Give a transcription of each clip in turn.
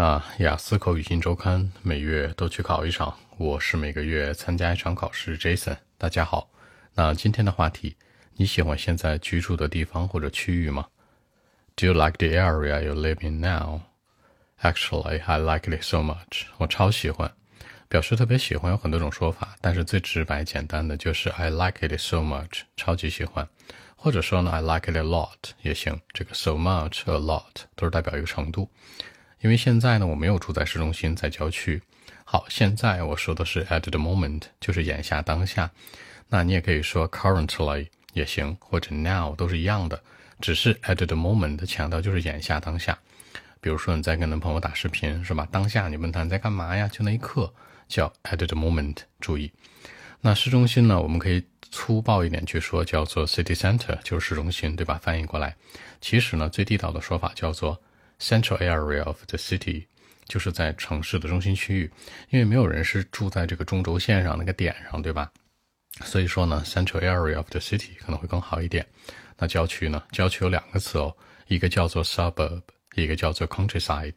那，雅思口语新周刊每月都去考一场，我是每个月参加一场考试。Jason，大家好。那今天的话题，你喜欢现在居住的地方或者区域吗？Do you like the area you live in now? Actually, I like it so much. 我超喜欢。表示特别喜欢有很多种说法，但是最直白简单的就是 I like it so much，超级喜欢。或者说呢，I like it a lot 也行。这个 so much、a lot 都是代表一个程度。因为现在呢，我没有住在市中心，在郊区。好，现在我说的是 at the moment，就是眼下当下。那你也可以说 currently 也行，或者 now 都是一样的。只是 at the moment 强调就是眼下当下。比如说你在跟男朋友打视频，是吧？当下你问他你在干嘛呀？就那一刻叫 at the moment。注意，那市中心呢，我们可以粗暴一点去说，叫做 city center，就是市中心，对吧？翻译过来，其实呢，最地道的说法叫做。Central area of the city，就是在城市的中心区域，因为没有人是住在这个中轴线上那个点上，对吧？所以说呢，Central area of the city 可能会更好一点。那郊区呢？郊区有两个词哦，一个叫做 suburb，一个叫做 countryside，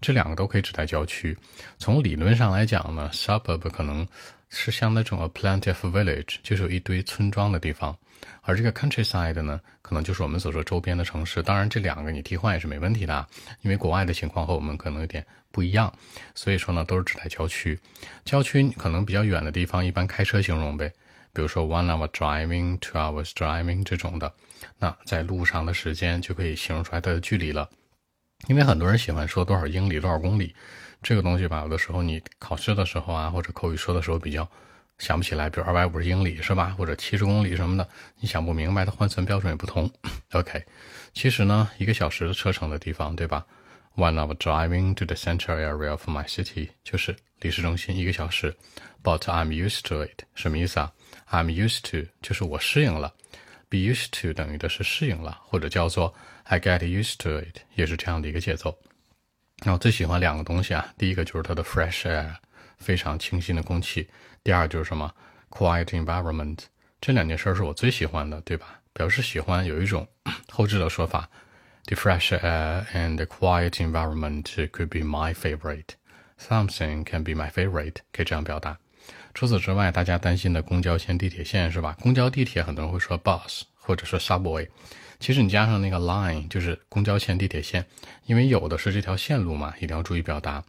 这两个都可以指代郊区。从理论上来讲呢，suburb 可能是像那种 a plenty of village，就是有一堆村庄的地方。而这个 countryside 呢，可能就是我们所说周边的城市。当然，这两个你替换也是没问题的，因为国外的情况和我们可能有点不一样。所以说呢，都是指代郊区。郊区可能比较远的地方，一般开车形容呗。比如说 one hour driving, two hours driving 这种的，那在路上的时间就可以形容出来它的距离了。因为很多人喜欢说多少英里、多少公里，这个东西吧，有的时候你考试的时候啊，或者口语说的时候比较。想不起来，比如二百五十英里是吧，或者七十公里什么的，你想不明白，它换算标准也不同。OK，其实呢，一个小时的车程的地方，对吧？One hour driving to the central area of my city，就是离市中心一个小时。But I'm used to it，什么意思啊？I'm used to，就是我适应了。Be used to 等于的是适应了，或者叫做 I get used to it，也是这样的一个节奏。那我最喜欢两个东西啊，第一个就是它的 fresh air。非常清新的空气。第二就是什么，quiet environment，这两件事是我最喜欢的，对吧？表示喜欢有一种后置的说法，the fresh air and the quiet environment could be my favorite. Something can be my favorite，可以这样表达。除此之外，大家担心的公交线、地铁线是吧？公交、地铁，很多人会说 bus 或者说 subway，其实你加上那个 line 就是公交线、地铁线，因为有的是这条线路嘛，一定要注意表达。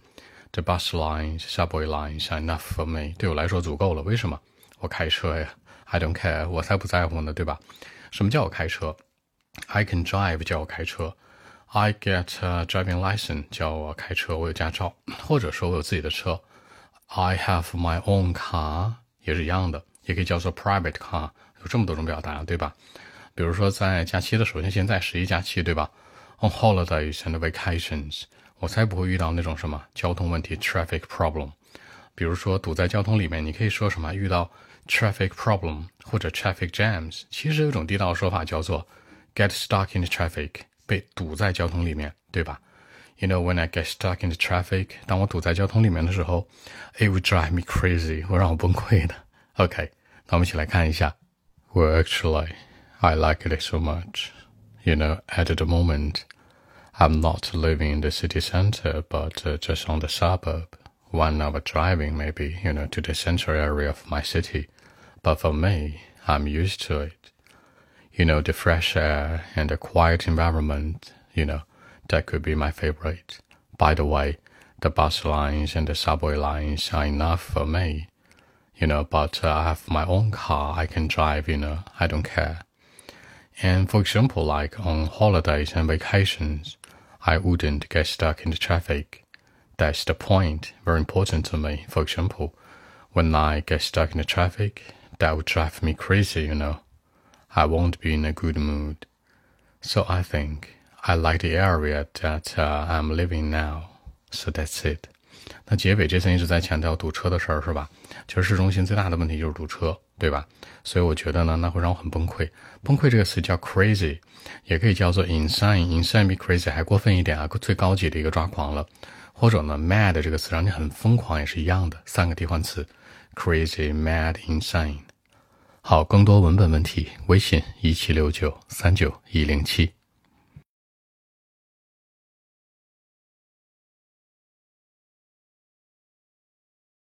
The bus line, subway lines enough for me. 对我来说足够了。为什么？我开车呀。I don't care. 我才不在乎呢，对吧？什么叫我开车？I can drive 叫我开车。I get driving license 叫我开车，我有驾照，或者说我有自己的车。I have my own car 也是一样的，也可以叫做 private car。有这么多种表达，对吧？比如说在假期的首先，现在十一假期，对吧？On holidays and vacations。我才不会遇到那种什么交通问题 （traffic problem），比如说堵在交通里面，你可以说什么遇到 traffic problem 或者 traffic jams。其实有一种地道说法叫做 get stuck in the traffic，被堵在交通里面，对吧？You know when I get stuck in the traffic，当我堵在交通里面的时候，it would drive me crazy，会让我崩溃的。OK，那我们一起来看一下。Well, actually, I like it so much. You know, at the moment. I'm not living in the city center, but uh, just on the suburb. One hour driving, maybe, you know, to the central area of my city. But for me, I'm used to it. You know, the fresh air and the quiet environment, you know, that could be my favorite. By the way, the bus lines and the subway lines are enough for me. You know, but uh, I have my own car I can drive, you know, I don't care. And for example, like on holidays and vacations, I wouldn't get stuck in the traffic. That's the point, very important to me. For example, when I get stuck in the traffic, that would drive me crazy, you know. I won't be in a good mood. So I think I like the area that uh, I'm living now. So that's it. 那结尾这层一直在强调堵车的事儿，是吧？其实市中心最大的问题就是堵车，对吧？所以我觉得呢，那会让我很崩溃。崩溃这个词叫 crazy，也可以叫做 insane，insane 比 crazy 还过分一点啊，最高级的一个抓狂了。或者呢，mad 这个词让你很疯狂也是一样的，三个替换词：crazy，mad，insane。好，更多文本问题，微信一七六九三九一零七。